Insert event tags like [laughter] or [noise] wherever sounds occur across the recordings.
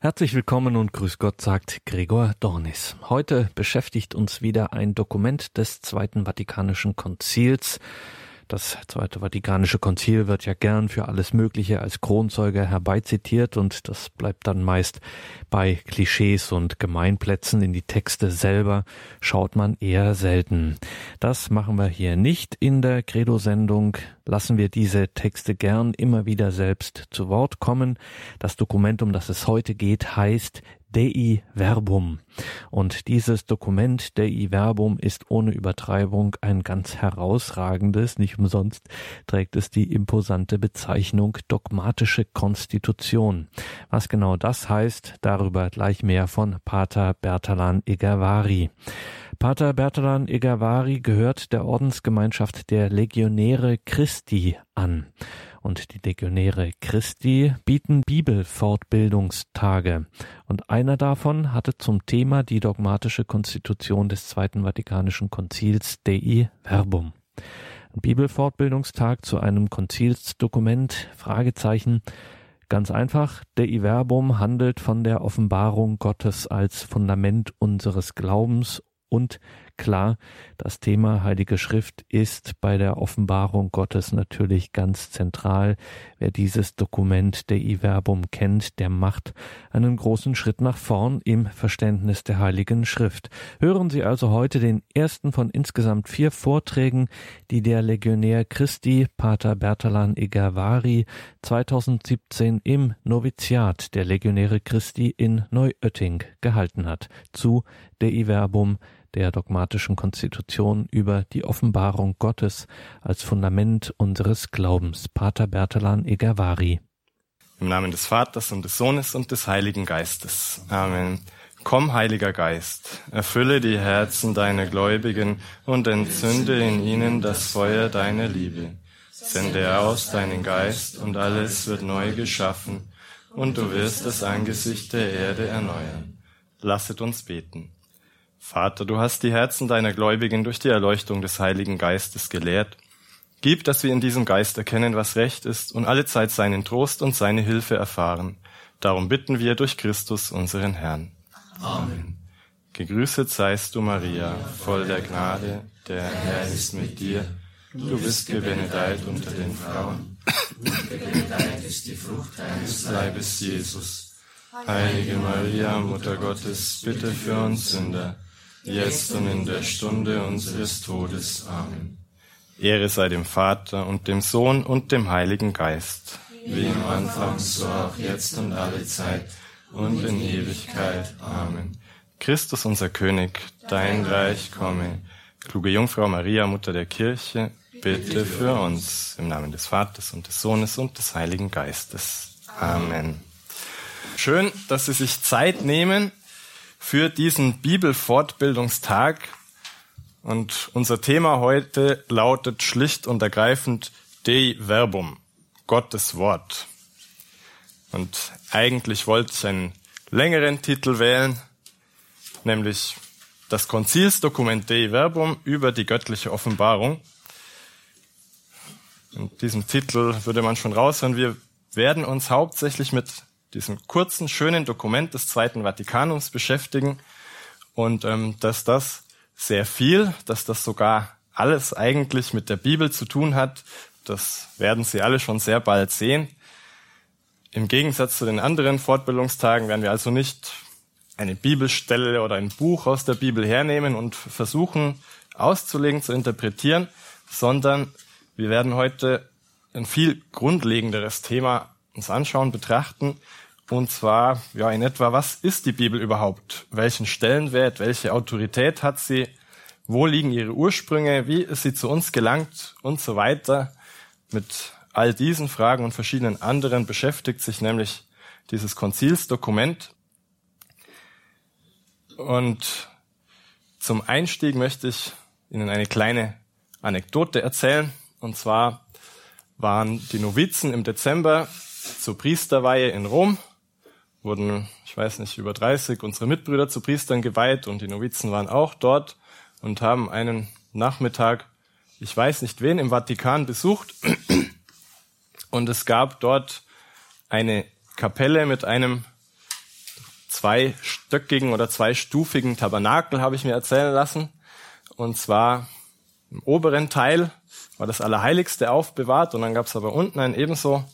Herzlich willkommen und grüß Gott, sagt Gregor Dornis. Heute beschäftigt uns wieder ein Dokument des Zweiten Vatikanischen Konzils. Das Zweite Vatikanische Konzil wird ja gern für alles Mögliche als Kronzeuge herbeizitiert und das bleibt dann meist bei Klischees und Gemeinplätzen. In die Texte selber schaut man eher selten. Das machen wir hier nicht in der Credo-Sendung. Lassen wir diese Texte gern immer wieder selbst zu Wort kommen. Das Dokument, um das es heute geht, heißt Dei Verbum. Und dieses Dokument Dei Verbum ist ohne Übertreibung ein ganz herausragendes, nicht umsonst trägt es die imposante Bezeichnung dogmatische Konstitution. Was genau das heißt, darüber gleich mehr von Pater Bertalan Egavari. Pater Bertalan Egavari gehört der Ordensgemeinschaft der Legionäre Christi an und die Legionäre Christi bieten Bibelfortbildungstage. Und einer davon hatte zum Thema die dogmatische Konstitution des Zweiten Vatikanischen Konzils Dei Verbum. Ein Bibelfortbildungstag zu einem Konzilsdokument, Fragezeichen, Ganz einfach, Dei Verbum handelt von der Offenbarung Gottes als Fundament unseres Glaubens und klar, das Thema Heilige Schrift ist bei der Offenbarung Gottes natürlich ganz zentral. Wer dieses Dokument der Iverbum kennt, der macht einen großen Schritt nach vorn im Verständnis der Heiligen Schrift. Hören Sie also heute den ersten von insgesamt vier Vorträgen, die der Legionär Christi, Pater Bertalan Egavari, 2017 im Noviziat der Legionäre Christi in Neuötting gehalten hat, zu der Iverbum der dogmatischen Konstitution über die Offenbarung Gottes als Fundament unseres Glaubens. Pater Bertalan Egavari. Im Namen des Vaters und des Sohnes und des Heiligen Geistes. Amen. Komm, Heiliger Geist, erfülle die Herzen deiner Gläubigen und entzünde in ihnen das Feuer deiner Liebe. Sende aus deinen Geist und alles wird neu geschaffen und du wirst das Angesicht der Erde erneuern. Lasset uns beten. Vater, du hast die Herzen deiner Gläubigen durch die Erleuchtung des Heiligen Geistes gelehrt. Gib, dass wir in diesem Geist erkennen, was recht ist und alle Zeit seinen Trost und seine Hilfe erfahren. Darum bitten wir durch Christus, unseren Herrn. Amen. Gegrüßet seist du, Maria, voll der Gnade, der Herr ist mit dir. Du bist gebenedeit unter den Frauen. Und gebenedeit ist die Frucht deines Leibes, Jesus. Heilige Maria, Mutter Gottes, bitte für uns Sünder jetzt und in der Stunde unseres Todes. Amen. Ehre sei dem Vater und dem Sohn und dem Heiligen Geist. Wie im Anfang, so auch jetzt und alle Zeit und in Ewigkeit. Amen. Christus unser König, dein Reich komme. Kluge Jungfrau Maria, Mutter der Kirche, bitte für uns. Im Namen des Vaters und des Sohnes und des Heiligen Geistes. Amen. Schön, dass Sie sich Zeit nehmen, für diesen Bibelfortbildungstag. Und unser Thema heute lautet schlicht und ergreifend Dei Verbum, Gottes Wort. Und eigentlich wollte ich einen längeren Titel wählen, nämlich das Konzilsdokument Dei Verbum über die göttliche Offenbarung. In diesem Titel würde man schon raushören, wir werden uns hauptsächlich mit diesem kurzen, schönen Dokument des Zweiten Vatikanums beschäftigen und ähm, dass das sehr viel, dass das sogar alles eigentlich mit der Bibel zu tun hat, das werden Sie alle schon sehr bald sehen. Im Gegensatz zu den anderen Fortbildungstagen werden wir also nicht eine Bibelstelle oder ein Buch aus der Bibel hernehmen und versuchen auszulegen, zu interpretieren, sondern wir werden heute ein viel grundlegenderes Thema uns anschauen, betrachten. Und zwar, ja, in etwa, was ist die Bibel überhaupt? Welchen Stellenwert, welche Autorität hat sie? Wo liegen ihre Ursprünge? Wie ist sie zu uns gelangt? Und so weiter. Mit all diesen Fragen und verschiedenen anderen beschäftigt sich nämlich dieses Konzilsdokument. Und zum Einstieg möchte ich Ihnen eine kleine Anekdote erzählen. Und zwar waren die Novizen im Dezember zur Priesterweihe in Rom, wurden, ich weiß nicht, über 30 unsere Mitbrüder zu Priestern geweiht und die Novizen waren auch dort und haben einen Nachmittag, ich weiß nicht wen, im Vatikan besucht. Und es gab dort eine Kapelle mit einem zweistöckigen oder zweistufigen Tabernakel, habe ich mir erzählen lassen. Und zwar im oberen Teil war das Allerheiligste aufbewahrt und dann gab es aber unten einen ebenso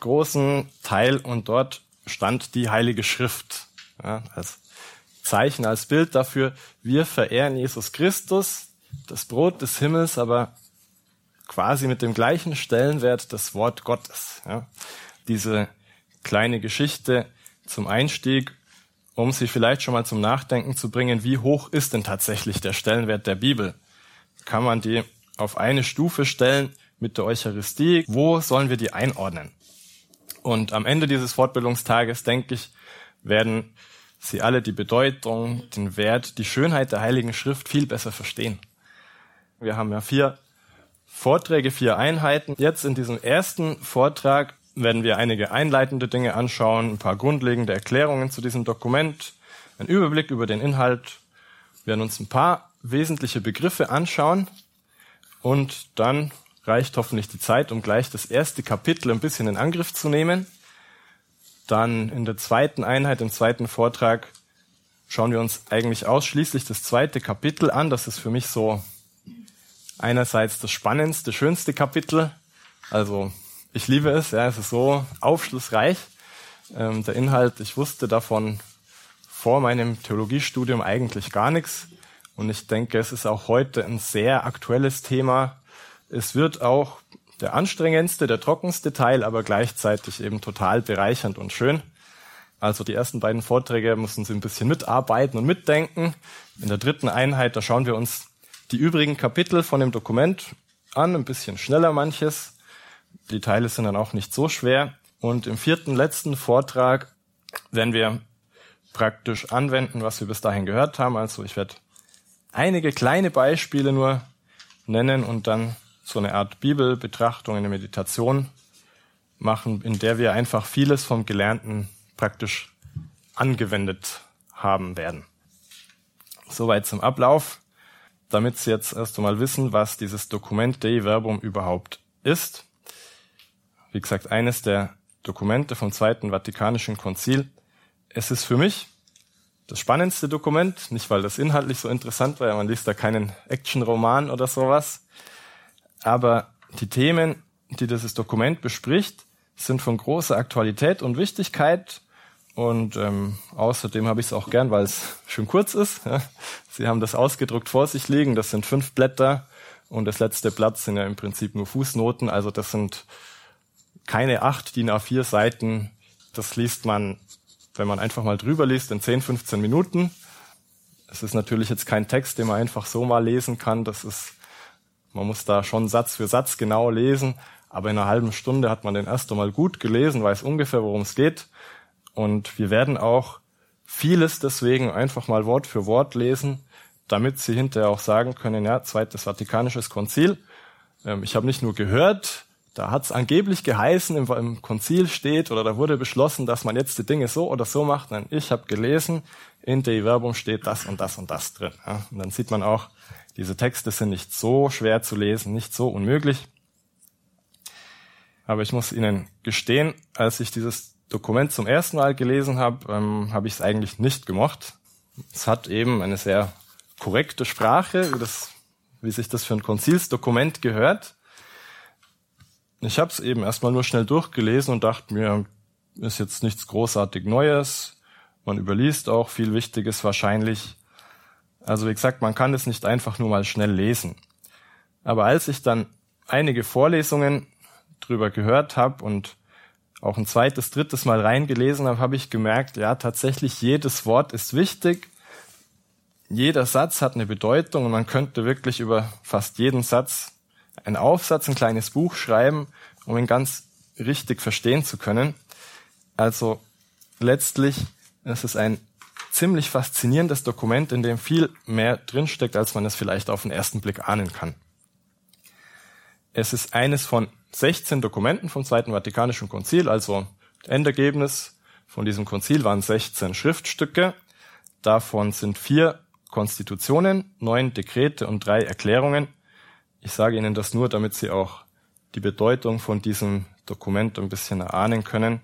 großen Teil und dort stand die Heilige Schrift ja, als Zeichen, als Bild dafür, wir verehren Jesus Christus, das Brot des Himmels, aber quasi mit dem gleichen Stellenwert das Wort Gottes. Ja. Diese kleine Geschichte zum Einstieg, um sie vielleicht schon mal zum Nachdenken zu bringen, wie hoch ist denn tatsächlich der Stellenwert der Bibel? Kann man die auf eine Stufe stellen mit der Eucharistie? Wo sollen wir die einordnen? Und am Ende dieses Fortbildungstages, denke ich, werden Sie alle die Bedeutung, den Wert, die Schönheit der Heiligen Schrift viel besser verstehen. Wir haben ja vier Vorträge, vier Einheiten. Jetzt in diesem ersten Vortrag werden wir einige einleitende Dinge anschauen, ein paar grundlegende Erklärungen zu diesem Dokument, einen Überblick über den Inhalt, wir werden uns ein paar wesentliche Begriffe anschauen und dann reicht hoffentlich die Zeit, um gleich das erste Kapitel ein bisschen in Angriff zu nehmen. Dann in der zweiten Einheit, im zweiten Vortrag, schauen wir uns eigentlich ausschließlich das zweite Kapitel an. Das ist für mich so einerseits das spannendste, schönste Kapitel. Also ich liebe es, ja, es ist so aufschlussreich. Ähm, der Inhalt, ich wusste davon vor meinem Theologiestudium eigentlich gar nichts. Und ich denke, es ist auch heute ein sehr aktuelles Thema. Es wird auch der anstrengendste, der trockenste Teil, aber gleichzeitig eben total bereichernd und schön. Also die ersten beiden Vorträge müssen Sie ein bisschen mitarbeiten und mitdenken. In der dritten Einheit, da schauen wir uns die übrigen Kapitel von dem Dokument an, ein bisschen schneller manches. Die Teile sind dann auch nicht so schwer. Und im vierten, letzten Vortrag werden wir praktisch anwenden, was wir bis dahin gehört haben. Also ich werde einige kleine Beispiele nur nennen und dann so eine Art Bibelbetrachtung, eine Meditation machen, in der wir einfach vieles vom Gelernten praktisch angewendet haben werden. Soweit zum Ablauf, damit Sie jetzt erst einmal wissen, was dieses Dokument Dei Verbum überhaupt ist. Wie gesagt, eines der Dokumente vom Zweiten Vatikanischen Konzil. Es ist für mich das spannendste Dokument, nicht weil das inhaltlich so interessant war, man liest da keinen Actionroman oder sowas, aber die Themen, die dieses Dokument bespricht, sind von großer Aktualität und Wichtigkeit. Und ähm, außerdem habe ich es auch gern, weil es schön kurz ist. Ja. Sie haben das ausgedruckt vor sich liegen. Das sind fünf Blätter und das letzte Blatt sind ja im Prinzip nur Fußnoten. Also das sind keine acht DIN A4 Seiten. Das liest man, wenn man einfach mal drüber liest, in 10, 15 Minuten. Es ist natürlich jetzt kein Text, den man einfach so mal lesen kann. Das ist man muss da schon Satz für Satz genau lesen, aber in einer halben Stunde hat man den erst einmal gut gelesen, weiß ungefähr, worum es geht. Und wir werden auch vieles deswegen einfach mal Wort für Wort lesen, damit Sie hinterher auch sagen können, ja, zweites Vatikanisches Konzil. Ähm, ich habe nicht nur gehört, da hat es angeblich geheißen, im, im, Konzil steht oder da wurde beschlossen, dass man jetzt die Dinge so oder so macht. Nein, ich habe gelesen, in der Werbung steht das und das und das drin. Ja. Und dann sieht man auch, diese Texte sind nicht so schwer zu lesen, nicht so unmöglich. Aber ich muss Ihnen gestehen, als ich dieses Dokument zum ersten Mal gelesen habe, ähm, habe ich es eigentlich nicht gemocht. Es hat eben eine sehr korrekte Sprache, wie, das, wie sich das für ein Konzilsdokument gehört. Ich habe es eben erstmal nur schnell durchgelesen und dachte mir, ist jetzt nichts großartig Neues. Man überliest auch viel Wichtiges wahrscheinlich. Also wie gesagt, man kann es nicht einfach nur mal schnell lesen. Aber als ich dann einige Vorlesungen drüber gehört habe und auch ein zweites, drittes Mal reingelesen habe, habe ich gemerkt, ja, tatsächlich jedes Wort ist wichtig. Jeder Satz hat eine Bedeutung und man könnte wirklich über fast jeden Satz einen Aufsatz, ein kleines Buch schreiben, um ihn ganz richtig verstehen zu können. Also letztlich ist es ein ziemlich faszinierendes Dokument, in dem viel mehr drinsteckt, als man es vielleicht auf den ersten Blick ahnen kann. Es ist eines von 16 Dokumenten vom Zweiten Vatikanischen Konzil, also Endergebnis von diesem Konzil waren 16 Schriftstücke. Davon sind vier Konstitutionen, neun Dekrete und drei Erklärungen. Ich sage Ihnen das nur, damit Sie auch die Bedeutung von diesem Dokument ein bisschen erahnen können.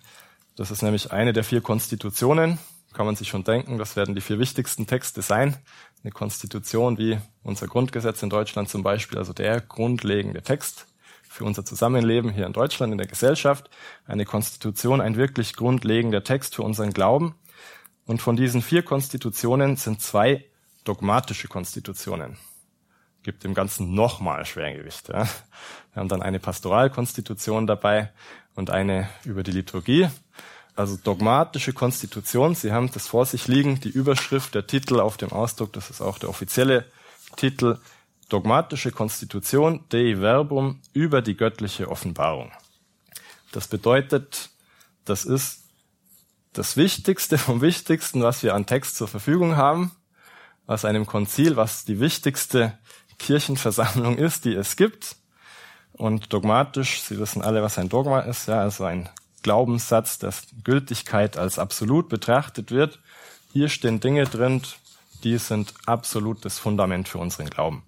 Das ist nämlich eine der vier Konstitutionen, kann man sich schon denken, das werden die vier wichtigsten Texte sein. Eine Konstitution wie unser Grundgesetz in Deutschland zum Beispiel, also der grundlegende Text für unser Zusammenleben hier in Deutschland, in der Gesellschaft. Eine Konstitution, ein wirklich grundlegender Text für unseren Glauben. Und von diesen vier Konstitutionen sind zwei dogmatische Konstitutionen. Gibt dem Ganzen nochmal Schwergewicht. Ja. Wir haben dann eine Pastoralkonstitution dabei und eine über die Liturgie. Also dogmatische Konstitution. Sie haben das vor sich liegen, die Überschrift, der Titel auf dem Ausdruck, das ist auch der offizielle Titel, dogmatische Konstitution Dei Verbum über die göttliche Offenbarung. Das bedeutet, das ist das Wichtigste vom Wichtigsten, was wir an Text zur Verfügung haben, aus einem Konzil, was die wichtigste Kirchenversammlung ist, die es gibt. Und dogmatisch, Sie wissen alle, was ein Dogma ist, ja, also ein Glaubenssatz, dass Gültigkeit als absolut betrachtet wird. Hier stehen Dinge drin, die sind absolutes Fundament für unseren Glauben.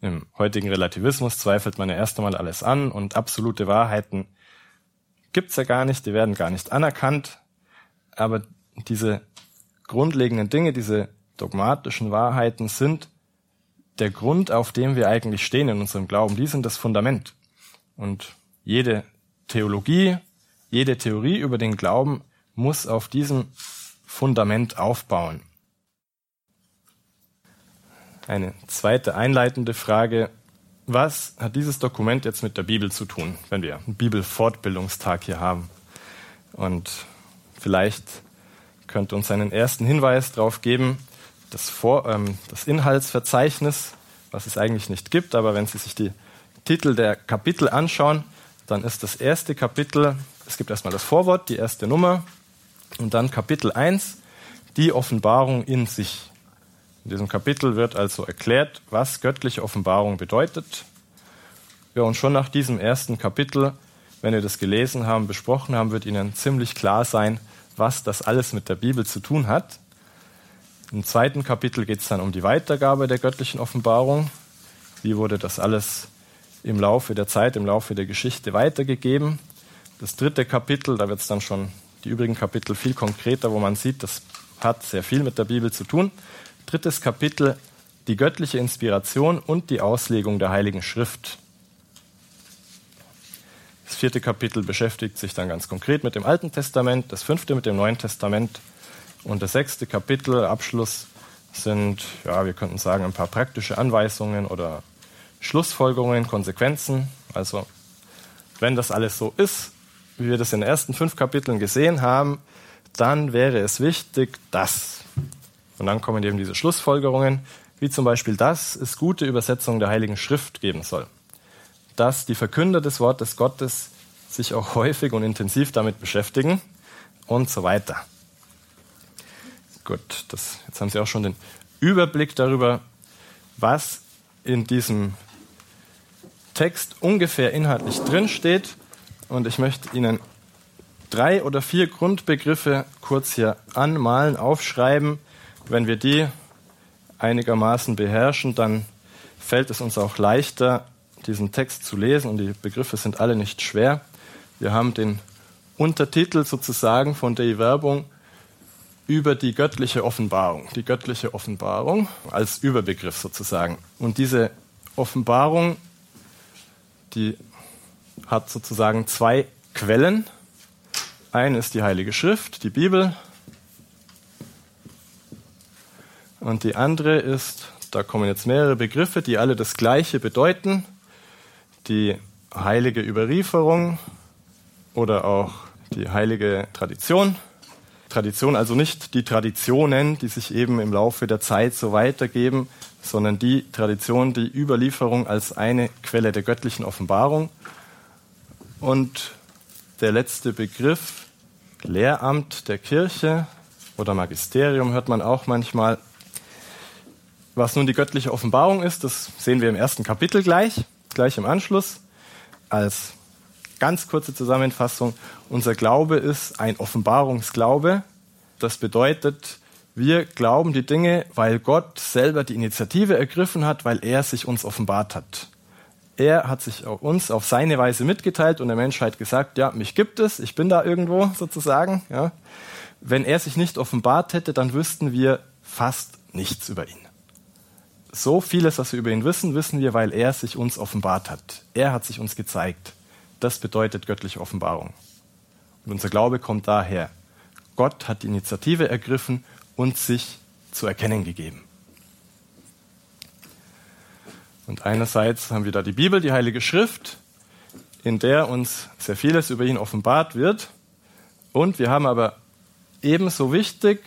Im heutigen Relativismus zweifelt man ja erst einmal alles an und absolute Wahrheiten gibt's ja gar nicht, die werden gar nicht anerkannt. Aber diese grundlegenden Dinge, diese dogmatischen Wahrheiten sind der Grund, auf dem wir eigentlich stehen in unserem Glauben. Die sind das Fundament. Und jede Theologie, jede Theorie über den Glauben muss auf diesem Fundament aufbauen. Eine zweite einleitende Frage. Was hat dieses Dokument jetzt mit der Bibel zu tun, wenn wir einen Bibelfortbildungstag hier haben? Und vielleicht könnte uns einen ersten Hinweis darauf geben, das, Vor ähm, das Inhaltsverzeichnis, was es eigentlich nicht gibt, aber wenn Sie sich die Titel der Kapitel anschauen, dann ist das erste Kapitel, es gibt erstmal das Vorwort, die erste Nummer, und dann Kapitel 1, die Offenbarung in sich. In diesem Kapitel wird also erklärt, was göttliche Offenbarung bedeutet. Ja, und schon nach diesem ersten Kapitel, wenn wir das gelesen haben, besprochen haben, wird Ihnen ziemlich klar sein, was das alles mit der Bibel zu tun hat. Im zweiten Kapitel geht es dann um die Weitergabe der göttlichen Offenbarung. Wie wurde das alles im Laufe der Zeit, im Laufe der Geschichte weitergegeben? Das dritte Kapitel, da wird es dann schon die übrigen Kapitel viel konkreter, wo man sieht, das hat sehr viel mit der Bibel zu tun. Drittes Kapitel, die göttliche Inspiration und die Auslegung der Heiligen Schrift. Das vierte Kapitel beschäftigt sich dann ganz konkret mit dem Alten Testament, das fünfte mit dem Neuen Testament und das sechste Kapitel, Abschluss, sind, ja, wir könnten sagen, ein paar praktische Anweisungen oder Schlussfolgerungen, Konsequenzen. Also, wenn das alles so ist, wie wir das in den ersten fünf Kapiteln gesehen haben, dann wäre es wichtig, dass. Und dann kommen eben diese Schlussfolgerungen, wie zum Beispiel, dass es gute Übersetzungen der Heiligen Schrift geben soll. Dass die Verkünder des Wortes Gottes sich auch häufig und intensiv damit beschäftigen und so weiter. Gut, das, jetzt haben Sie auch schon den Überblick darüber, was in diesem Text ungefähr inhaltlich drinsteht. Und ich möchte Ihnen drei oder vier Grundbegriffe kurz hier anmalen, aufschreiben. Wenn wir die einigermaßen beherrschen, dann fällt es uns auch leichter, diesen Text zu lesen. Und die Begriffe sind alle nicht schwer. Wir haben den Untertitel sozusagen von der Werbung über die göttliche Offenbarung. Die göttliche Offenbarung als Überbegriff sozusagen. Und diese Offenbarung, die hat sozusagen zwei Quellen. Eine ist die Heilige Schrift, die Bibel. Und die andere ist, da kommen jetzt mehrere Begriffe, die alle das Gleiche bedeuten. Die heilige Überlieferung oder auch die heilige Tradition. Tradition also nicht die Traditionen, die sich eben im Laufe der Zeit so weitergeben, sondern die Tradition, die Überlieferung als eine Quelle der göttlichen Offenbarung. Und der letzte Begriff, Lehramt der Kirche oder Magisterium hört man auch manchmal. Was nun die göttliche Offenbarung ist, das sehen wir im ersten Kapitel gleich, gleich im Anschluss. Als ganz kurze Zusammenfassung, unser Glaube ist ein Offenbarungsglaube. Das bedeutet, wir glauben die Dinge, weil Gott selber die Initiative ergriffen hat, weil er sich uns offenbart hat. Er hat sich uns auf seine Weise mitgeteilt und der Menschheit gesagt, ja, mich gibt es, ich bin da irgendwo sozusagen. Ja. Wenn er sich nicht offenbart hätte, dann wüssten wir fast nichts über ihn. So vieles, was wir über ihn wissen, wissen wir, weil er sich uns offenbart hat. Er hat sich uns gezeigt. Das bedeutet göttliche Offenbarung. Und unser Glaube kommt daher. Gott hat die Initiative ergriffen und sich zu erkennen gegeben. Und einerseits haben wir da die Bibel, die Heilige Schrift, in der uns sehr vieles über ihn offenbart wird. Und wir haben aber ebenso wichtig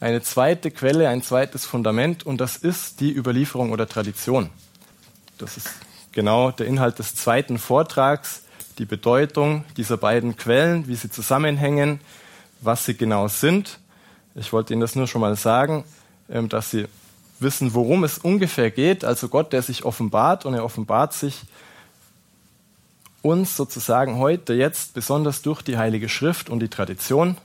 eine zweite Quelle, ein zweites Fundament, und das ist die Überlieferung oder Tradition. Das ist genau der Inhalt des zweiten Vortrags, die Bedeutung dieser beiden Quellen, wie sie zusammenhängen, was sie genau sind. Ich wollte Ihnen das nur schon mal sagen, ähm, dass Sie wissen, worum es ungefähr geht. Also Gott, der sich offenbart und er offenbart sich uns sozusagen heute, jetzt besonders durch die Heilige Schrift und die Tradition.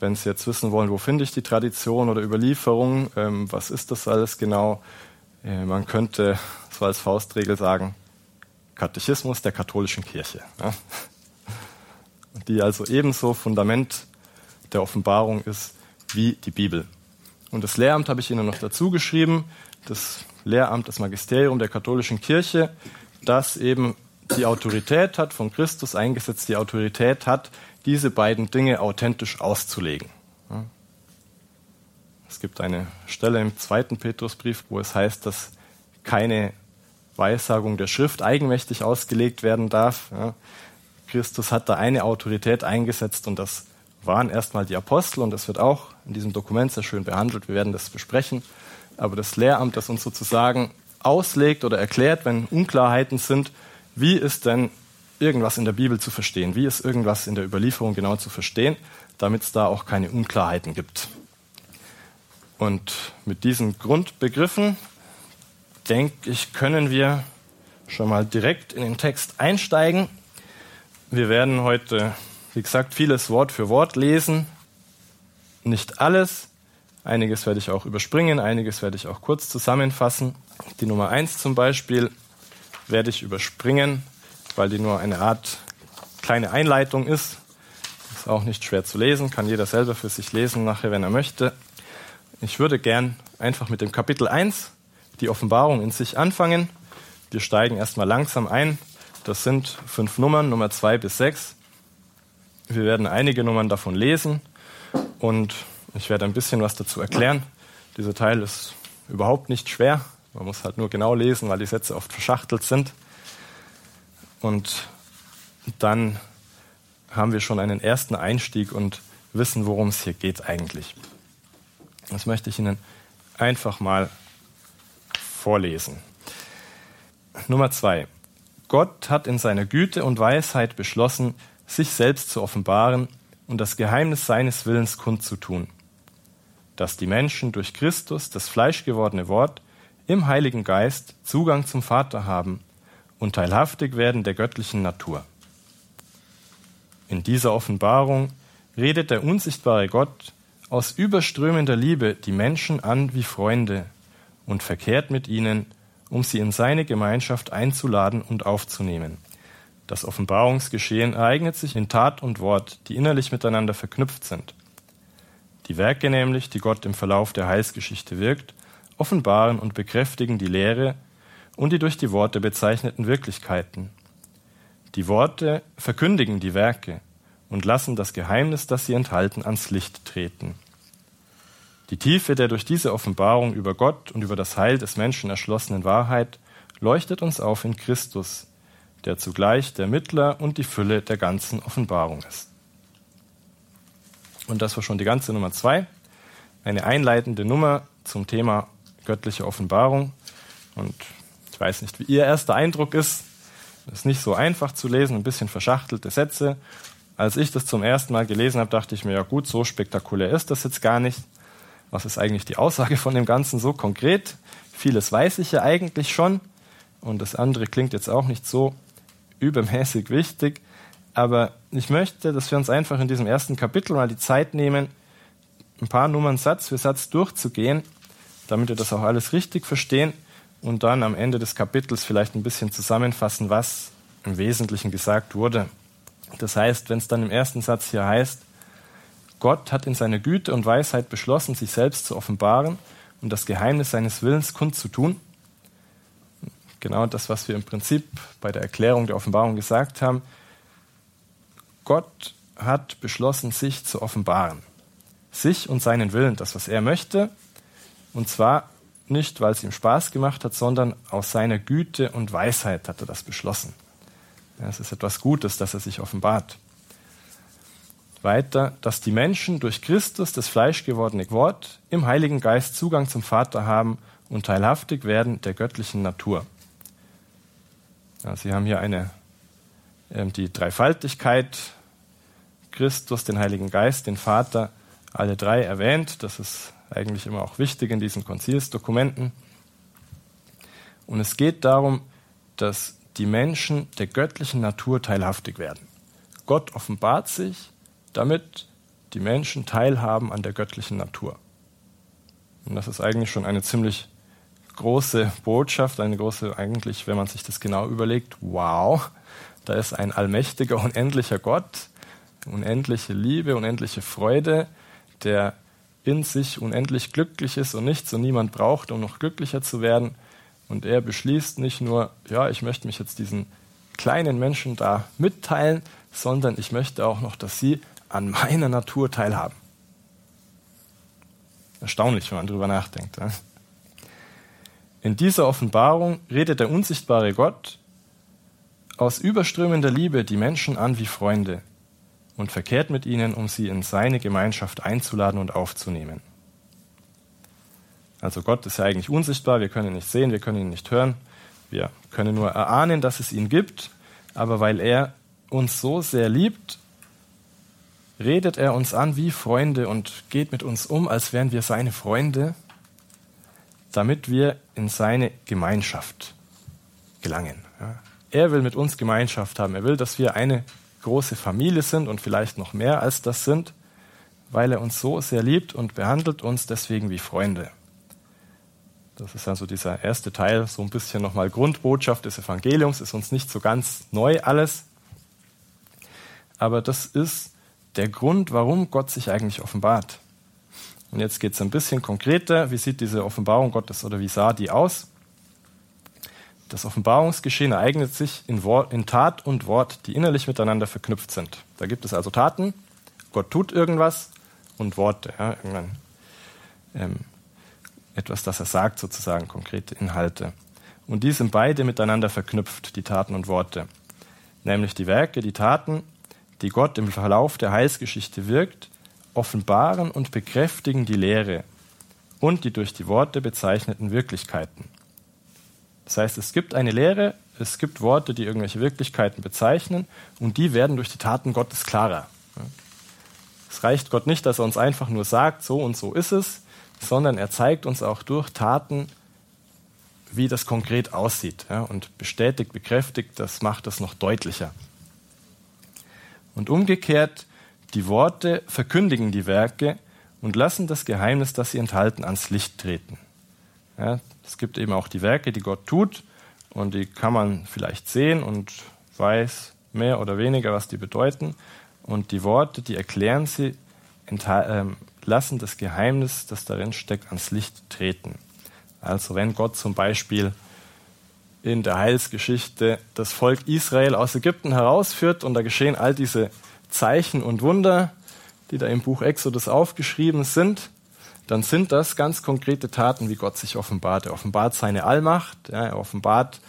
Wenn Sie jetzt wissen wollen, wo finde ich die Tradition oder Überlieferung, ähm, was ist das alles genau, äh, man könnte so als Faustregel sagen, Katechismus der katholischen Kirche. Ja? Die also ebenso Fundament der Offenbarung ist wie die Bibel. Und das Lehramt habe ich Ihnen noch dazu geschrieben, das Lehramt, das Magisterium der katholischen Kirche, das eben die Autorität hat, von Christus eingesetzt, die Autorität hat, diese beiden Dinge authentisch auszulegen. Es gibt eine Stelle im zweiten Petrusbrief, wo es heißt, dass keine Weissagung der Schrift eigenmächtig ausgelegt werden darf. Christus hat da eine Autorität eingesetzt und das waren erstmal die Apostel und das wird auch in diesem Dokument sehr schön behandelt. Wir werden das besprechen. Aber das Lehramt, das uns sozusagen auslegt oder erklärt, wenn Unklarheiten sind, wie ist denn irgendwas in der Bibel zu verstehen? Wie ist irgendwas in der Überlieferung genau zu verstehen, damit es da auch keine Unklarheiten gibt? Und mit diesen Grundbegriffen, denke ich, können wir schon mal direkt in den Text einsteigen. Wir werden heute wie gesagt, vieles Wort für Wort lesen. Nicht alles. Einiges werde ich auch überspringen, einiges werde ich auch kurz zusammenfassen. Die Nummer 1 zum Beispiel werde ich überspringen, weil die nur eine Art kleine Einleitung ist. Ist auch nicht schwer zu lesen, kann jeder selber für sich lesen nachher, wenn er möchte. Ich würde gern einfach mit dem Kapitel 1, die Offenbarung in sich anfangen. Wir steigen erstmal langsam ein. Das sind fünf Nummern, Nummer 2 bis 6. Wir werden einige Nummern davon lesen und ich werde ein bisschen was dazu erklären. Dieser Teil ist überhaupt nicht schwer. Man muss halt nur genau lesen, weil die Sätze oft verschachtelt sind. Und dann haben wir schon einen ersten Einstieg und wissen, worum es hier geht eigentlich. Das möchte ich Ihnen einfach mal vorlesen. Nummer zwei. Gott hat in seiner Güte und Weisheit beschlossen, sich selbst zu offenbaren und das Geheimnis seines Willens kundzutun, dass die Menschen durch Christus, das fleischgewordene Wort, im Heiligen Geist Zugang zum Vater haben und teilhaftig werden der göttlichen Natur. In dieser Offenbarung redet der unsichtbare Gott aus überströmender Liebe die Menschen an wie Freunde und verkehrt mit ihnen, um sie in seine Gemeinschaft einzuladen und aufzunehmen. Das Offenbarungsgeschehen ereignet sich in Tat und Wort, die innerlich miteinander verknüpft sind. Die Werke nämlich, die Gott im Verlauf der Heilsgeschichte wirkt, offenbaren und bekräftigen die Lehre und die durch die Worte bezeichneten Wirklichkeiten. Die Worte verkündigen die Werke und lassen das Geheimnis, das sie enthalten, ans Licht treten. Die Tiefe der durch diese Offenbarung über Gott und über das Heil des Menschen erschlossenen Wahrheit leuchtet uns auf in Christus, der zugleich der Mittler und die Fülle der ganzen Offenbarung ist. Und das war schon die ganze Nummer zwei, eine einleitende Nummer zum Thema göttliche Offenbarung. Und ich weiß nicht, wie Ihr erster Eindruck ist. Es ist nicht so einfach zu lesen, ein bisschen verschachtelte Sätze. Als ich das zum ersten Mal gelesen habe, dachte ich mir, ja gut, so spektakulär ist das jetzt gar nicht. Was ist eigentlich die Aussage von dem Ganzen so konkret? Vieles weiß ich ja eigentlich schon. Und das andere klingt jetzt auch nicht so übermäßig wichtig. Aber ich möchte, dass wir uns einfach in diesem ersten Kapitel mal die Zeit nehmen, ein paar Nummern Satz für Satz durchzugehen, damit wir das auch alles richtig verstehen und dann am Ende des Kapitels vielleicht ein bisschen zusammenfassen, was im Wesentlichen gesagt wurde. Das heißt, wenn es dann im ersten Satz hier heißt, Gott hat in seiner Güte und Weisheit beschlossen, sich selbst zu offenbaren und das Geheimnis seines Willens kundzutun, genau das, was wir im Prinzip bei der Erklärung der Offenbarung gesagt haben, Gott hat beschlossen, sich zu offenbaren. Sich und seinen Willen, das, was er möchte, und zwar nicht, weil es ihm Spaß gemacht hat, sondern aus seiner Güte und Weisheit hat er das beschlossen. Es ist etwas Gutes, dass er sich offenbart. Weiter, dass die Menschen durch Christus, das fleischgewordene Wort, im Heiligen Geist Zugang zum Vater haben und teilhaftig werden der göttlichen Natur. Ja, Sie haben hier eine, äh, die Dreifaltigkeit, Christus, den Heiligen Geist, den Vater, alle drei erwähnt. Das ist eigentlich immer auch wichtig in diesen Konzilsdokumenten. Und es geht darum, dass die Menschen der göttlichen Natur teilhaftig werden. Gott offenbart sich, damit die Menschen teilhaben an der göttlichen Natur. Und das ist eigentlich schon eine ziemlich große Botschaft, eine große, eigentlich, wenn man sich das genau überlegt, wow, da ist ein allmächtiger, unendlicher Gott, unendliche Liebe, unendliche Freude, der in sich unendlich glücklich ist und nichts und niemand braucht, um noch glücklicher zu werden. Und er beschließt nicht nur, ja, ich möchte mich jetzt diesen kleinen Menschen da mitteilen, sondern ich möchte auch noch, dass sie an meiner Natur teilhaben. Erstaunlich, wenn man darüber nachdenkt. In dieser Offenbarung redet der unsichtbare Gott aus überströmender Liebe die Menschen an wie Freunde und verkehrt mit ihnen, um sie in seine Gemeinschaft einzuladen und aufzunehmen. Also Gott ist ja eigentlich unsichtbar, wir können ihn nicht sehen, wir können ihn nicht hören, wir können nur erahnen, dass es ihn gibt, aber weil er uns so sehr liebt, redet er uns an wie Freunde und geht mit uns um, als wären wir seine Freunde, damit wir in seine Gemeinschaft gelangen. Er will mit uns Gemeinschaft haben. Er will, dass wir eine große Familie sind und vielleicht noch mehr als das sind, weil er uns so sehr liebt und behandelt uns deswegen wie Freunde. Das ist also dieser erste Teil, so ein bisschen nochmal Grundbotschaft des Evangeliums, ist uns nicht so ganz neu alles. Aber das ist der Grund, warum Gott sich eigentlich offenbart. Und jetzt geht es ein bisschen konkreter. Wie sieht diese Offenbarung Gottes oder wie sah die aus? Das Offenbarungsgeschehen ereignet sich in, Wort, in, Tat und Wort, die innerlich miteinander verknüpft sind. Da gibt es also Taten, Gott tut irgendwas und Worte, ja, ähm, etwas, das er sagt, sozusagen konkrete Inhalte. Und die sind beide miteinander verknüpft, die Taten und Worte. Nämlich die Werke, die Taten, die Gott im Verlauf der Heilsgeschichte wirkt, offenbaren und bekräftigen die Lehre und die durch die Worte bezeichneten Wirklichkeiten. Das heißt, es gibt eine Lehre, es gibt Worte, die irgendwelche Wirklichkeiten bezeichnen und die werden durch die Taten Gottes klarer. Es reicht Gott nicht, dass er uns einfach nur sagt, so und so ist es, sondern er zeigt uns auch durch Taten, wie das konkret aussieht und bestätigt, bekräftigt, das macht es noch deutlicher. Und umgekehrt, die Worte verkündigen die Werke und lassen das Geheimnis, das sie enthalten, ans Licht treten. Ja, es gibt eben auch die Werke, die Gott tut und die kann man vielleicht sehen und weiß mehr oder weniger, was die bedeuten. Und die Worte, die erklären sie, äh, lassen das Geheimnis, das darin steckt, ans Licht treten. Also wenn Gott zum Beispiel in der Heilsgeschichte das Volk Israel aus Ägypten herausführt und da geschehen all diese Zeichen und Wunder, die da im Buch Exodus aufgeschrieben sind, dann sind das ganz konkrete Taten, wie Gott sich offenbart. Er offenbart seine Allmacht, er offenbart,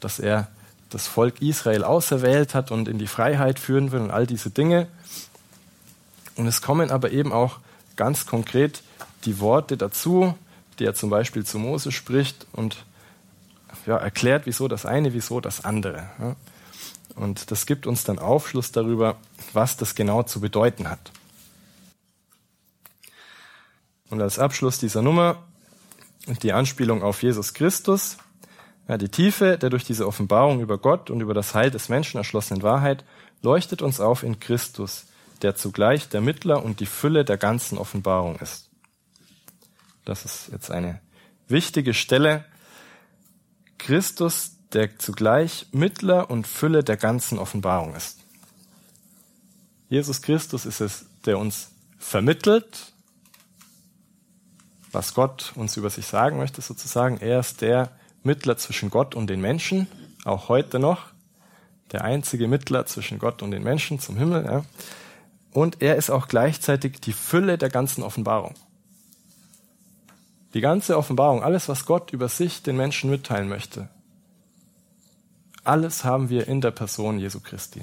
dass er das Volk Israel auserwählt hat und in die Freiheit führen will und all diese Dinge. Und es kommen aber eben auch ganz konkret die Worte dazu, die er zum Beispiel zu Mose spricht und ja, erklärt, wieso das eine, wieso das andere. Ja. Und das gibt uns dann Aufschluss darüber, was das genau zu bedeuten hat. Und als Abschluss dieser Nummer die Anspielung auf Jesus Christus, ja, die Tiefe der durch diese Offenbarung über Gott und über das Heil des Menschen erschlossenen Wahrheit leuchtet uns auf in Christus, der zugleich der Mittler und die Fülle der ganzen Offenbarung ist. Das ist jetzt eine wichtige Stelle, Christus, der zugleich Mittler und Fülle der ganzen Offenbarung ist. Jesus Christus ist es, der uns vermittelt, was Gott uns über sich sagen möchte, sozusagen. Er ist der Mittler zwischen Gott und den Menschen, auch heute noch. Der einzige Mittler zwischen Gott und den Menschen zum Himmel. Ja. Und er ist auch gleichzeitig die Fülle der ganzen Offenbarung. Die ganze Offenbarung, alles, was Gott über sich den Menschen mitteilen möchte, alles haben wir in der Person Jesu Christi.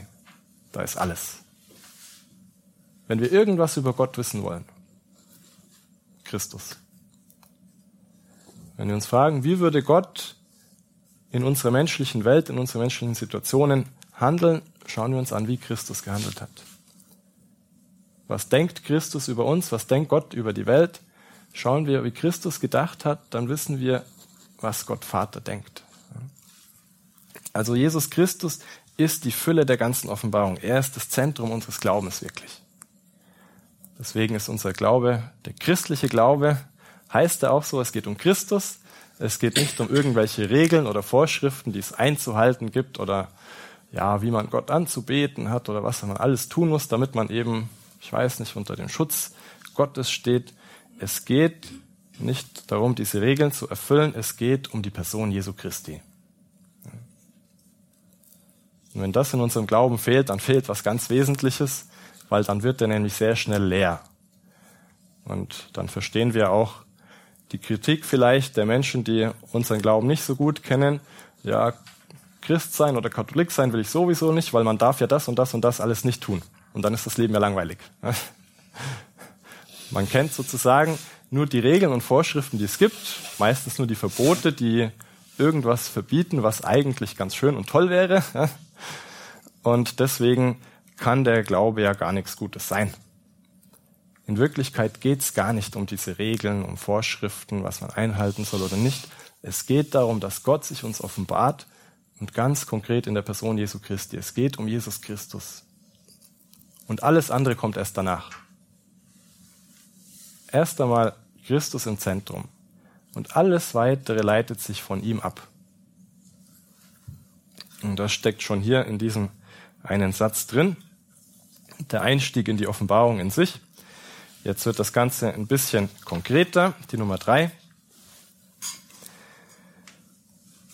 Da ist alles. Wenn wir irgendwas über Gott wissen wollen, Christus. Wenn wir uns fragen, wie würde Gott in unserer menschlichen Welt, in unseren menschlichen Situationen handeln, schauen wir uns an, wie Christus gehandelt hat. Was denkt Christus über uns? Was denkt Gott über die Welt? Schauen wir, wie Christus gedacht hat, dann wissen wir, was Gott Vater denkt. Also Jesus Christus ist die Fülle der ganzen Offenbarung. Er ist das Zentrum unseres Glaubens wirklich. Deswegen ist unser Glaube, der christliche Glaube, heißt er auch so, es geht um Christus. Es geht nicht um irgendwelche Regeln oder Vorschriften, die es einzuhalten gibt oder ja, wie man Gott anzubeten hat oder was man alles tun muss, damit man eben, ich weiß nicht, unter dem Schutz Gottes steht. Es geht nicht darum, diese Regeln zu erfüllen, es geht um die Person Jesu Christi. Und wenn das in unserem Glauben fehlt, dann fehlt was ganz Wesentliches, weil dann wird er nämlich sehr schnell leer. Und dann verstehen wir auch die Kritik vielleicht der Menschen, die unseren Glauben nicht so gut kennen. Ja, Christ sein oder Katholik sein will ich sowieso nicht, weil man darf ja das und das und das alles nicht tun. Und dann ist das Leben ja langweilig. [laughs] Man kennt sozusagen nur die Regeln und Vorschriften, die es gibt, meistens nur die Verbote, die irgendwas verbieten, was eigentlich ganz schön und toll wäre. [laughs] Und deswegen kann der Glaube ja gar nichts Gutes sein. In Wirklichkeit geht es gar nicht um diese Regeln, um Vorschriften, was man einhalten soll oder nicht. Es geht darum, dass Gott sich uns offenbart und ganz konkret in der Person Jesu Christi. Es geht um Jesus Christus. Und alles andere kommt erst danach. Erst einmal Christus im Zentrum. Und alles weitere leitet sich von ihm ab. Und das steckt schon hier in diesem einen Satz drin. Der Einstieg in die Offenbarung in sich. Jetzt wird das Ganze ein bisschen konkreter. Die Nummer drei.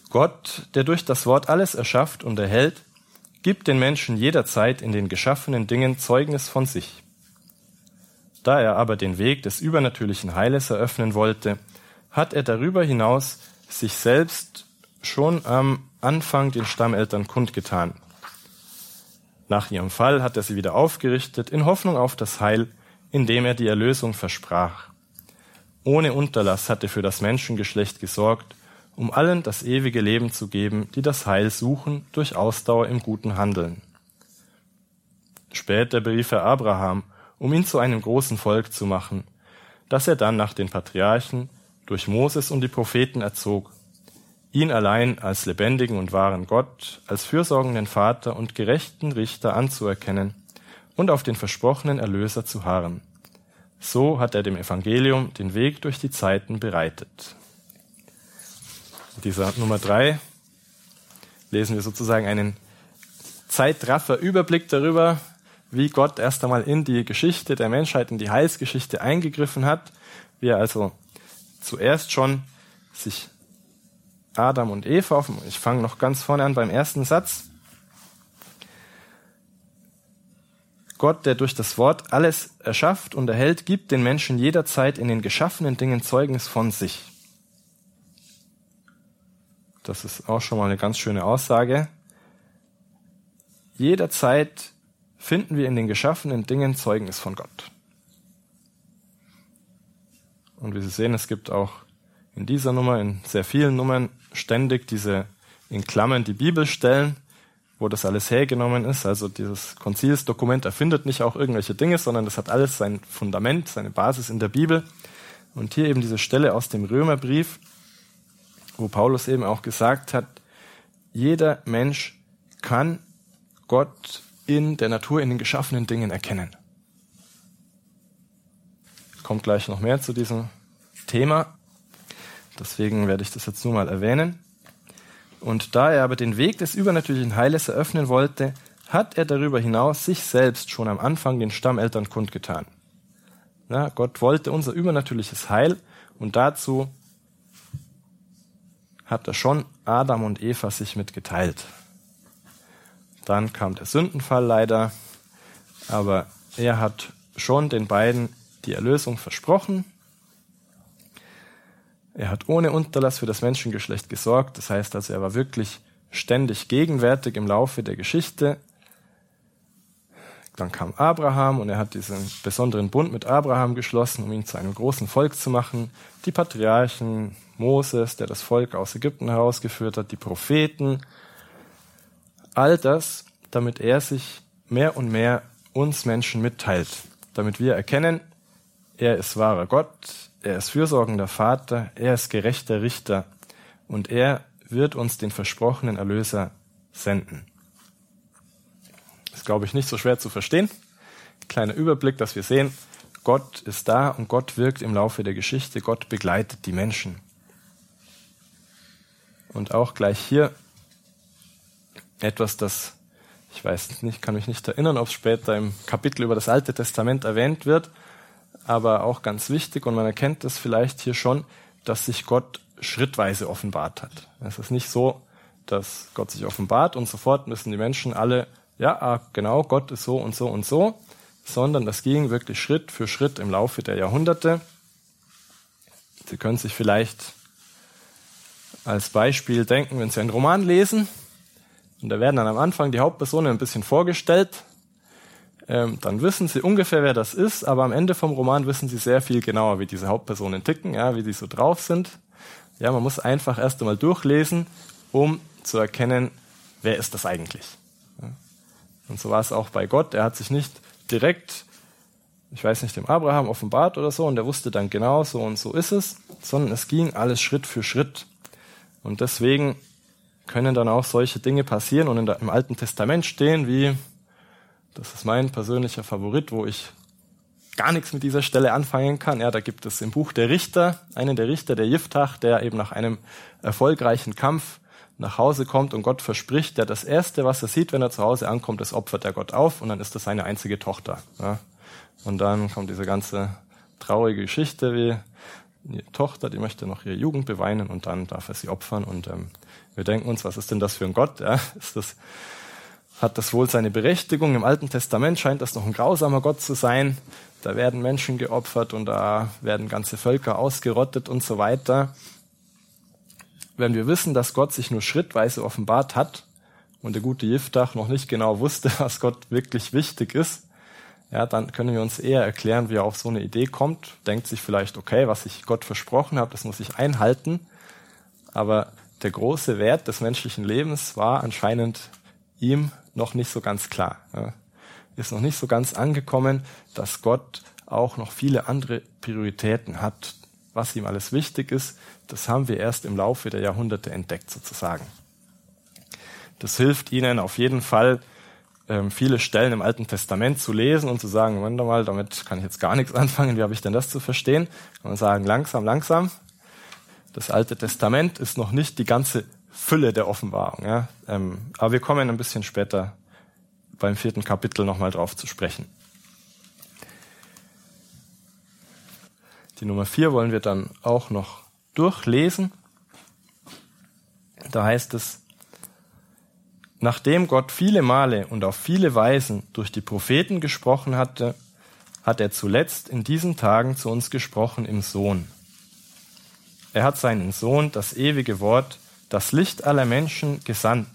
Gott, der durch das Wort alles erschafft und erhält, gibt den Menschen jederzeit in den geschaffenen Dingen Zeugnis von sich. Da er aber den Weg des übernatürlichen Heiles eröffnen wollte, hat er darüber hinaus sich selbst schon am Anfang den Stammeltern kundgetan. Nach ihrem Fall hat er sie wieder aufgerichtet, in Hoffnung auf das Heil, indem er die Erlösung versprach. Ohne Unterlass hat er für das Menschengeschlecht gesorgt, um allen das ewige Leben zu geben, die das Heil suchen durch Ausdauer im guten Handeln. Später berief er Abraham, um ihn zu einem großen Volk zu machen, das er dann nach den Patriarchen durch Moses und die Propheten erzog ihn allein als lebendigen und wahren Gott, als fürsorgenden Vater und gerechten Richter anzuerkennen und auf den versprochenen Erlöser zu harren. So hat er dem Evangelium den Weg durch die Zeiten bereitet. In dieser Nummer drei lesen wir sozusagen einen Zeitraffer Überblick darüber, wie Gott erst einmal in die Geschichte der Menschheit, in die Heilsgeschichte eingegriffen hat, wie er also zuerst schon sich Adam und Eva. Ich fange noch ganz vorne an beim ersten Satz. Gott, der durch das Wort alles erschafft und erhält, gibt den Menschen jederzeit in den geschaffenen Dingen Zeugnis von sich. Das ist auch schon mal eine ganz schöne Aussage. Jederzeit finden wir in den geschaffenen Dingen Zeugnis von Gott. Und wie Sie sehen, es gibt auch in dieser Nummer, in sehr vielen Nummern ständig diese in Klammern die Bibelstellen, wo das alles hergenommen ist. Also dieses Konzilsdokument erfindet nicht auch irgendwelche Dinge, sondern das hat alles sein Fundament, seine Basis in der Bibel. Und hier eben diese Stelle aus dem Römerbrief, wo Paulus eben auch gesagt hat, jeder Mensch kann Gott in der Natur, in den geschaffenen Dingen erkennen. Kommt gleich noch mehr zu diesem Thema. Deswegen werde ich das jetzt nur mal erwähnen. Und da er aber den Weg des übernatürlichen Heiles eröffnen wollte, hat er darüber hinaus sich selbst schon am Anfang den Stammeltern kundgetan. Ja, Gott wollte unser übernatürliches Heil und dazu hat er schon Adam und Eva sich mitgeteilt. Dann kam der Sündenfall leider, aber er hat schon den beiden die Erlösung versprochen. Er hat ohne Unterlass für das Menschengeschlecht gesorgt. Das heißt also, er war wirklich ständig gegenwärtig im Laufe der Geschichte. Dann kam Abraham und er hat diesen besonderen Bund mit Abraham geschlossen, um ihn zu einem großen Volk zu machen. Die Patriarchen, Moses, der das Volk aus Ägypten herausgeführt hat, die Propheten. All das, damit er sich mehr und mehr uns Menschen mitteilt, damit wir erkennen, er ist wahrer Gott, er ist fürsorgender Vater, er ist gerechter Richter und er wird uns den versprochenen Erlöser senden. Ist, glaube ich, nicht so schwer zu verstehen. Kleiner Überblick, dass wir sehen, Gott ist da und Gott wirkt im Laufe der Geschichte, Gott begleitet die Menschen. Und auch gleich hier etwas, das ich weiß nicht, kann mich nicht erinnern, ob es später im Kapitel über das Alte Testament erwähnt wird, aber auch ganz wichtig und man erkennt es vielleicht hier schon, dass sich Gott schrittweise offenbart hat. Es ist nicht so, dass Gott sich offenbart und sofort müssen die Menschen alle, ja, ah, genau, Gott ist so und so und so, sondern das ging wirklich Schritt für Schritt im Laufe der Jahrhunderte. Sie können sich vielleicht als Beispiel denken, wenn Sie einen Roman lesen, und da werden dann am Anfang die Hauptpersonen ein bisschen vorgestellt. Ähm, dann wissen sie ungefähr, wer das ist, aber am Ende vom Roman wissen sie sehr viel genauer, wie diese Hauptpersonen ticken, ja, wie die so drauf sind. Ja, man muss einfach erst einmal durchlesen, um zu erkennen, wer ist das eigentlich. Ja. Und so war es auch bei Gott. Er hat sich nicht direkt, ich weiß nicht, dem Abraham offenbart oder so, und er wusste dann genau, so und so ist es, sondern es ging alles Schritt für Schritt. Und deswegen können dann auch solche Dinge passieren und im Alten Testament stehen, wie, das ist mein persönlicher Favorit, wo ich gar nichts mit dieser Stelle anfangen kann. Ja, da gibt es im Buch der Richter einen der Richter, der Jiftach, der eben nach einem erfolgreichen Kampf nach Hause kommt und Gott verspricht, der das erste, was er sieht, wenn er zu Hause ankommt, das opfert er Gott auf und dann ist das seine einzige Tochter. Ja. Und dann kommt diese ganze traurige Geschichte, wie die Tochter, die möchte noch ihre Jugend beweinen und dann darf er sie opfern und ähm, wir denken uns, was ist denn das für ein Gott? Ja, [laughs] ist das, hat das wohl seine Berechtigung? Im Alten Testament scheint das noch ein grausamer Gott zu sein. Da werden Menschen geopfert und da werden ganze Völker ausgerottet und so weiter. Wenn wir wissen, dass Gott sich nur schrittweise offenbart hat und der gute Jiftach noch nicht genau wusste, [laughs] was Gott wirklich wichtig ist, ja, dann können wir uns eher erklären, wie er auf so eine Idee kommt. Denkt sich vielleicht, okay, was ich Gott versprochen habe, das muss ich einhalten. Aber der große Wert des menschlichen Lebens war anscheinend ihm noch nicht so ganz klar. Ist noch nicht so ganz angekommen, dass Gott auch noch viele andere Prioritäten hat. Was ihm alles wichtig ist, das haben wir erst im Laufe der Jahrhunderte entdeckt sozusagen. Das hilft ihnen auf jeden Fall, ähm, viele Stellen im Alten Testament zu lesen und zu sagen, Moment mal, damit kann ich jetzt gar nichts [laughs] anfangen, wie habe ich denn das zu verstehen? Man sagen, langsam, langsam, das Alte Testament ist noch nicht die ganze Fülle der Offenbarung. Ja? Ähm, aber wir kommen ein bisschen später beim vierten Kapitel nochmal drauf zu sprechen. Die Nummer vier wollen wir dann auch noch durchlesen. Da heißt es, nachdem Gott viele Male und auf viele Weisen durch die Propheten gesprochen hatte, hat er zuletzt in diesen Tagen zu uns gesprochen im Sohn er hat seinen Sohn, das ewige Wort, das Licht aller Menschen, gesandt,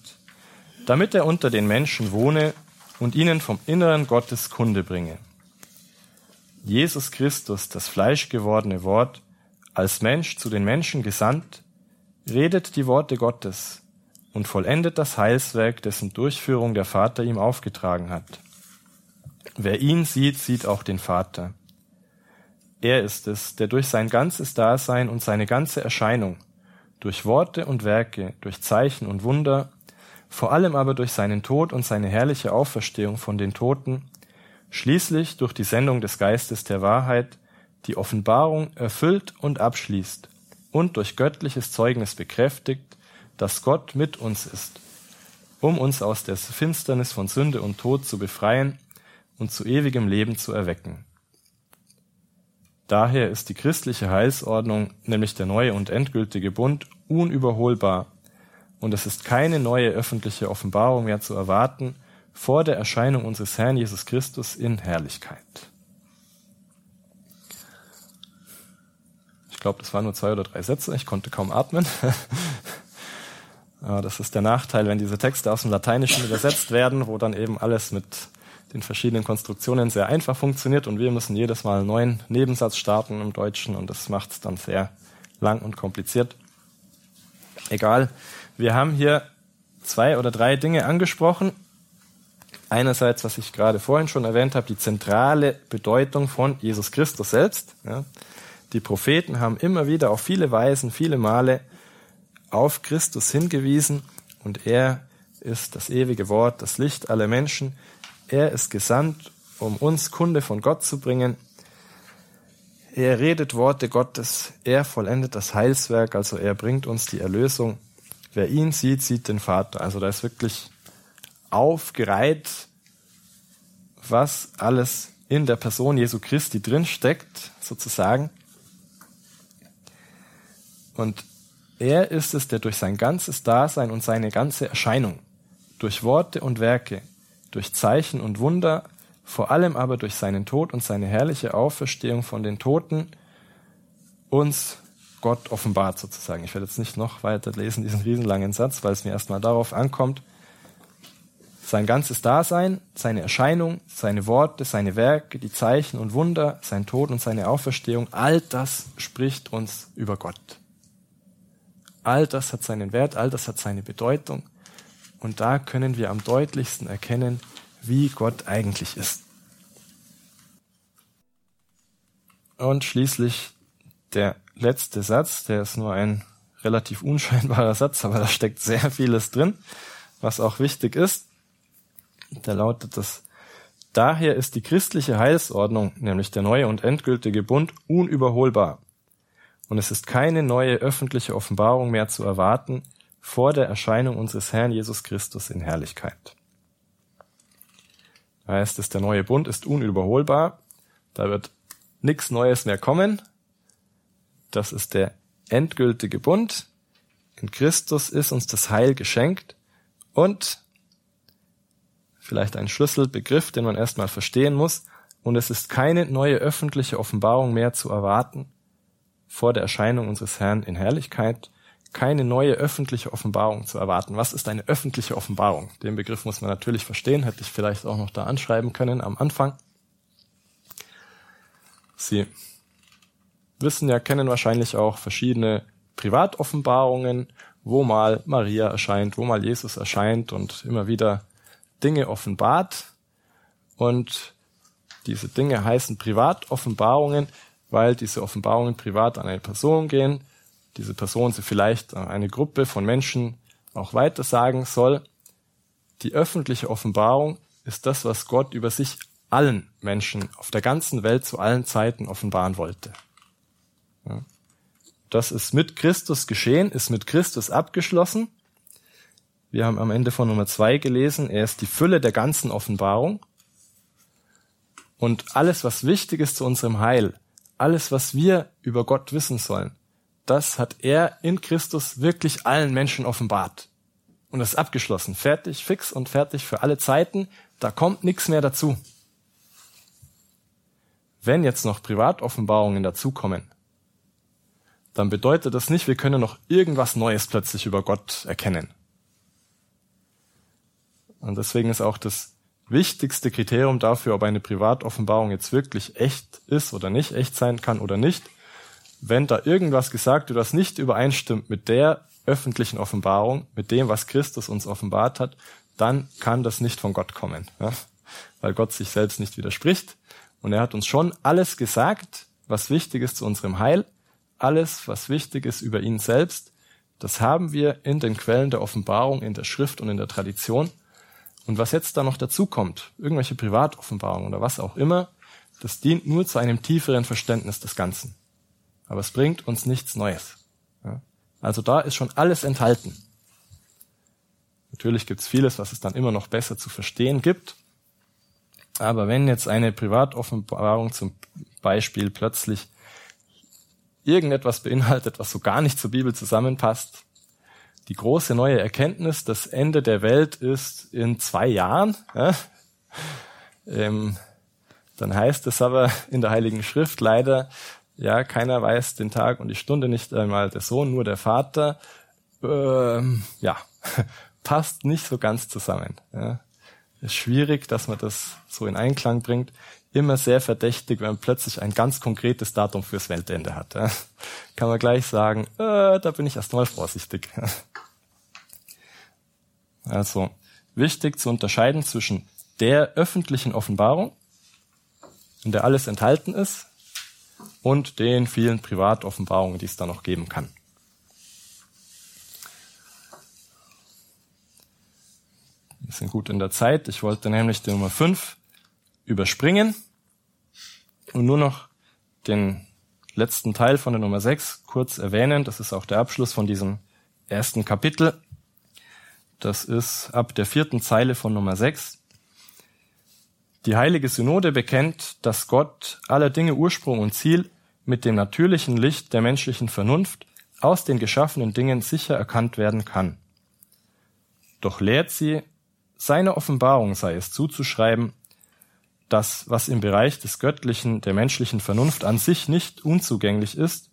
damit er unter den Menschen wohne und ihnen vom Inneren Gottes Kunde bringe. Jesus Christus, das fleischgewordene Wort, als Mensch zu den Menschen gesandt, redet die Worte Gottes und vollendet das Heilswerk, dessen Durchführung der Vater ihm aufgetragen hat. Wer ihn sieht, sieht auch den Vater. Er ist es, der durch sein ganzes Dasein und seine ganze Erscheinung, durch Worte und Werke, durch Zeichen und Wunder, vor allem aber durch seinen Tod und seine herrliche Auferstehung von den Toten, schließlich durch die Sendung des Geistes der Wahrheit, die Offenbarung erfüllt und abschließt und durch göttliches Zeugnis bekräftigt, dass Gott mit uns ist, um uns aus der Finsternis von Sünde und Tod zu befreien und zu ewigem Leben zu erwecken. Daher ist die christliche Heilsordnung, nämlich der neue und endgültige Bund, unüberholbar, und es ist keine neue öffentliche Offenbarung mehr zu erwarten vor der Erscheinung unseres Herrn Jesus Christus in Herrlichkeit. Ich glaube, das waren nur zwei oder drei Sätze, ich konnte kaum atmen. [laughs] das ist der Nachteil, wenn diese Texte aus dem Lateinischen übersetzt werden, wo dann eben alles mit den verschiedenen Konstruktionen sehr einfach funktioniert und wir müssen jedes Mal einen neuen Nebensatz starten im Deutschen und das macht es dann sehr lang und kompliziert. Egal, wir haben hier zwei oder drei Dinge angesprochen. Einerseits, was ich gerade vorhin schon erwähnt habe, die zentrale Bedeutung von Jesus Christus selbst. Ja. Die Propheten haben immer wieder auf viele Weisen, viele Male auf Christus hingewiesen und er ist das ewige Wort, das Licht aller Menschen. Er ist gesandt, um uns Kunde von Gott zu bringen. Er redet Worte Gottes, er vollendet das Heilswerk, also er bringt uns die Erlösung. Wer ihn sieht, sieht den Vater. Also da ist wirklich aufgereiht, was alles in der Person Jesu Christi drinsteckt, sozusagen. Und er ist es, der durch sein ganzes Dasein und seine ganze Erscheinung, durch Worte und Werke, durch Zeichen und Wunder, vor allem aber durch seinen Tod und seine herrliche Auferstehung von den Toten uns Gott offenbart sozusagen. Ich werde jetzt nicht noch weiter lesen, diesen riesenlangen Satz, weil es mir erstmal darauf ankommt, sein ganzes Dasein, seine Erscheinung, seine Worte, seine Werke, die Zeichen und Wunder, sein Tod und seine Auferstehung, all das spricht uns über Gott. All das hat seinen Wert, all das hat seine Bedeutung. Und da können wir am deutlichsten erkennen, wie Gott eigentlich ist. Und schließlich der letzte Satz, der ist nur ein relativ unscheinbarer [laughs] Satz, aber da steckt sehr vieles drin, was auch wichtig ist. Der lautet das, daher ist die christliche Heilsordnung, nämlich der neue und endgültige Bund, unüberholbar und es ist keine neue öffentliche Offenbarung mehr zu erwarten vor der Erscheinung unseres Herrn Jesus Christus in Herrlichkeit. Da heißt es, der neue Bund ist unüberholbar, da wird nichts Neues mehr kommen. Das ist der endgültige Bund. In Christus ist uns das Heil geschenkt und vielleicht ein Schlüsselbegriff, den man erstmal verstehen muss, und es ist keine neue öffentliche Offenbarung mehr zu erwarten vor der Erscheinung unseres Herrn in Herrlichkeit keine neue öffentliche Offenbarung zu erwarten. Was ist eine öffentliche Offenbarung? Den Begriff muss man natürlich verstehen, hätte ich vielleicht auch noch da anschreiben können am Anfang. Sie wissen ja, kennen wahrscheinlich auch verschiedene Privatoffenbarungen, wo mal Maria erscheint, wo mal Jesus erscheint und immer wieder Dinge offenbart. Und diese Dinge heißen Privatoffenbarungen, weil diese Offenbarungen privat an eine Person gehen, diese Person sie vielleicht an eine Gruppe von Menschen auch weitersagen soll. Die öffentliche Offenbarung ist das, was Gott über sich allen Menschen auf der ganzen Welt zu allen Zeiten offenbaren wollte. Das ist mit Christus geschehen, ist mit Christus abgeschlossen. Wir haben am Ende von Nummer zwei gelesen, er ist die Fülle der ganzen Offenbarung. Und alles, was wichtig ist zu unserem Heil, alles, was wir über Gott wissen sollen, das hat er in Christus wirklich allen Menschen offenbart. Und das ist abgeschlossen, fertig, fix und fertig für alle Zeiten. Da kommt nichts mehr dazu. Wenn jetzt noch Privatoffenbarungen dazukommen, dann bedeutet das nicht, wir können noch irgendwas Neues plötzlich über Gott erkennen. Und deswegen ist auch das wichtigste Kriterium dafür, ob eine Privatoffenbarung jetzt wirklich echt ist oder nicht, echt sein kann oder nicht, wenn da irgendwas gesagt wird, was nicht übereinstimmt mit der öffentlichen Offenbarung, mit dem, was Christus uns offenbart hat, dann kann das nicht von Gott kommen, ja? weil Gott sich selbst nicht widerspricht. Und er hat uns schon alles gesagt, was wichtig ist zu unserem Heil, alles, was wichtig ist über ihn selbst, das haben wir in den Quellen der Offenbarung, in der Schrift und in der Tradition. Und was jetzt da noch dazu kommt, irgendwelche Privatoffenbarungen oder was auch immer, das dient nur zu einem tieferen Verständnis des Ganzen. Aber es bringt uns nichts Neues. Also da ist schon alles enthalten. Natürlich gibt es vieles, was es dann immer noch besser zu verstehen gibt. Aber wenn jetzt eine Privatoffenbarung zum Beispiel plötzlich irgendetwas beinhaltet, was so gar nicht zur Bibel zusammenpasst, die große neue Erkenntnis, das Ende der Welt ist in zwei Jahren, ja, ähm, dann heißt es aber in der Heiligen Schrift leider, ja, keiner weiß den Tag und die Stunde, nicht einmal der Sohn, nur der Vater. Ähm, ja, [laughs] passt nicht so ganz zusammen. Ja. Ist schwierig, dass man das so in Einklang bringt. Immer sehr verdächtig, wenn man plötzlich ein ganz konkretes Datum fürs Weltende hat. Ja. [laughs] Kann man gleich sagen, äh, da bin ich erstmal vorsichtig. [laughs] Also wichtig zu unterscheiden zwischen der öffentlichen Offenbarung, in der alles enthalten ist, und den vielen Privatoffenbarungen, die es da noch geben kann. Wir sind gut in der Zeit. Ich wollte nämlich die Nummer 5 überspringen und nur noch den letzten Teil von der Nummer 6 kurz erwähnen. Das ist auch der Abschluss von diesem ersten Kapitel. Das ist ab der vierten Zeile von Nummer 6. Die Heilige Synode bekennt, dass Gott aller Dinge Ursprung und Ziel mit dem natürlichen Licht der menschlichen Vernunft aus den geschaffenen Dingen sicher erkannt werden kann. Doch lehrt sie, seiner Offenbarung sei es zuzuschreiben, dass was im Bereich des Göttlichen der menschlichen Vernunft an sich nicht unzugänglich ist,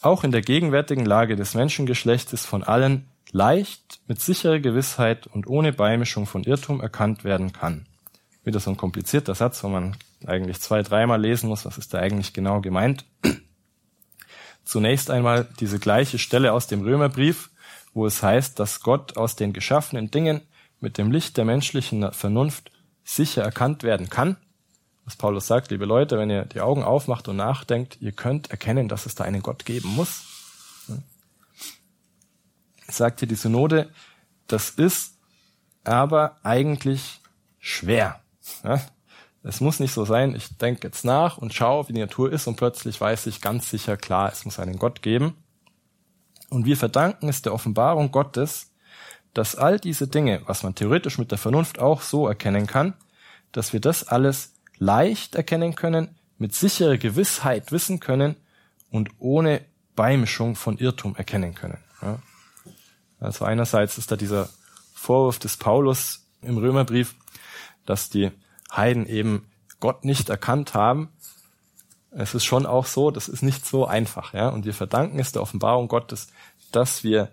auch in der gegenwärtigen Lage des Menschengeschlechtes von allen leicht, mit sicherer Gewissheit und ohne Beimischung von Irrtum erkannt werden kann. Wieder so ein komplizierter Satz, wo man eigentlich zwei, dreimal lesen muss, was ist da eigentlich genau gemeint. [clears throat] Zunächst einmal diese gleiche Stelle aus dem Römerbrief, wo es heißt, dass Gott aus den geschaffenen Dingen mit dem Licht der menschlichen Vernunft sicher erkannt werden kann. Was Paulus sagt, liebe Leute, wenn ihr die Augen aufmacht und nachdenkt, ihr könnt erkennen, dass es da einen Gott geben muss. Sagt hier die Synode, das ist aber eigentlich schwer. Es muss nicht so sein, ich denke jetzt nach und schaue, wie die Natur ist und plötzlich weiß ich ganz sicher, klar, es muss einen Gott geben. Und wir verdanken es der Offenbarung Gottes, dass all diese Dinge, was man theoretisch mit der Vernunft auch so erkennen kann, dass wir das alles leicht erkennen können, mit sicherer Gewissheit wissen können und ohne Beimischung von Irrtum erkennen können. Ja. Also einerseits ist da dieser Vorwurf des Paulus im Römerbrief, dass die Heiden eben Gott nicht erkannt haben. Es ist schon auch so, das ist nicht so einfach, ja. Und wir verdanken es der Offenbarung Gottes, dass wir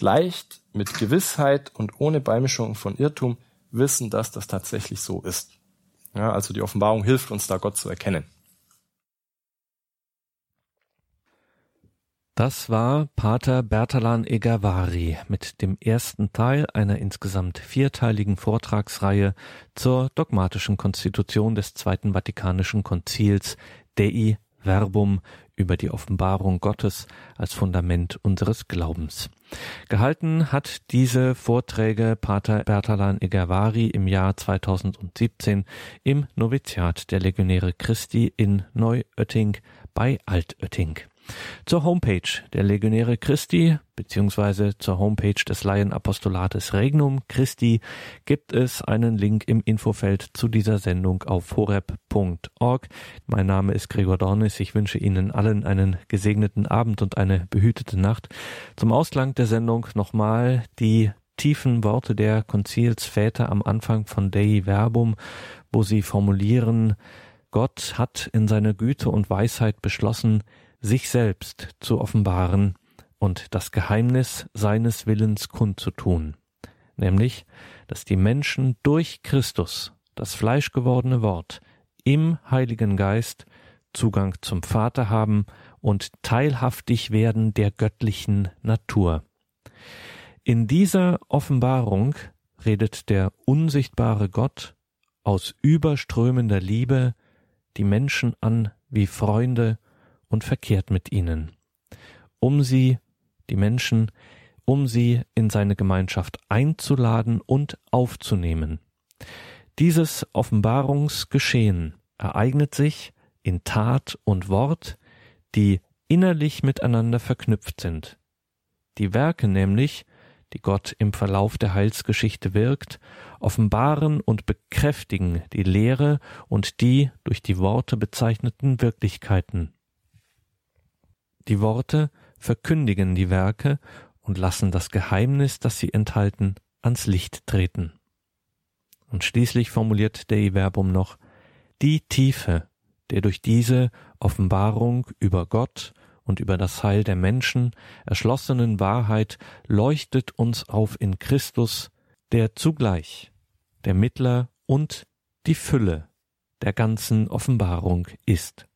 leicht mit Gewissheit und ohne Beimischung von Irrtum wissen, dass das tatsächlich so ist. Ja, also die Offenbarung hilft uns da Gott zu erkennen. Das war Pater Bertalan Egavari mit dem ersten Teil einer insgesamt vierteiligen Vortragsreihe zur dogmatischen Konstitution des Zweiten Vatikanischen Konzils Dei Verbum über die Offenbarung Gottes als Fundament unseres Glaubens. Gehalten hat diese Vorträge Pater Bertalan Egavari im Jahr 2017 im Noviziat der Legionäre Christi in Neuötting bei Altötting. Zur Homepage der Legionäre Christi beziehungsweise zur Homepage des Laienapostolates Regnum Christi gibt es einen Link im Infofeld zu dieser Sendung auf horeb.org. Mein Name ist Gregor Dornis. Ich wünsche Ihnen allen einen gesegneten Abend und eine behütete Nacht. Zum Ausklang der Sendung nochmal die tiefen Worte der Konzilsväter am Anfang von Dei Verbum, wo sie formulieren, Gott hat in seiner Güte und Weisheit beschlossen, sich selbst zu offenbaren und das Geheimnis seines Willens kundzutun, nämlich, dass die Menschen durch Christus, das fleischgewordene Wort, im Heiligen Geist Zugang zum Vater haben und teilhaftig werden der göttlichen Natur. In dieser Offenbarung redet der unsichtbare Gott aus überströmender Liebe die Menschen an wie Freunde und verkehrt mit ihnen, um sie, die Menschen, um sie in seine Gemeinschaft einzuladen und aufzunehmen. Dieses Offenbarungsgeschehen ereignet sich in Tat und Wort, die innerlich miteinander verknüpft sind. Die Werke nämlich, die Gott im Verlauf der Heilsgeschichte wirkt, offenbaren und bekräftigen die Lehre und die durch die Worte bezeichneten Wirklichkeiten. Die Worte verkündigen die Werke und lassen das Geheimnis, das sie enthalten, ans Licht treten. Und schließlich formuliert der Verbum noch die Tiefe der durch diese Offenbarung über Gott und über das Heil der Menschen erschlossenen Wahrheit leuchtet uns auf in Christus, der zugleich der Mittler und die Fülle der ganzen Offenbarung ist.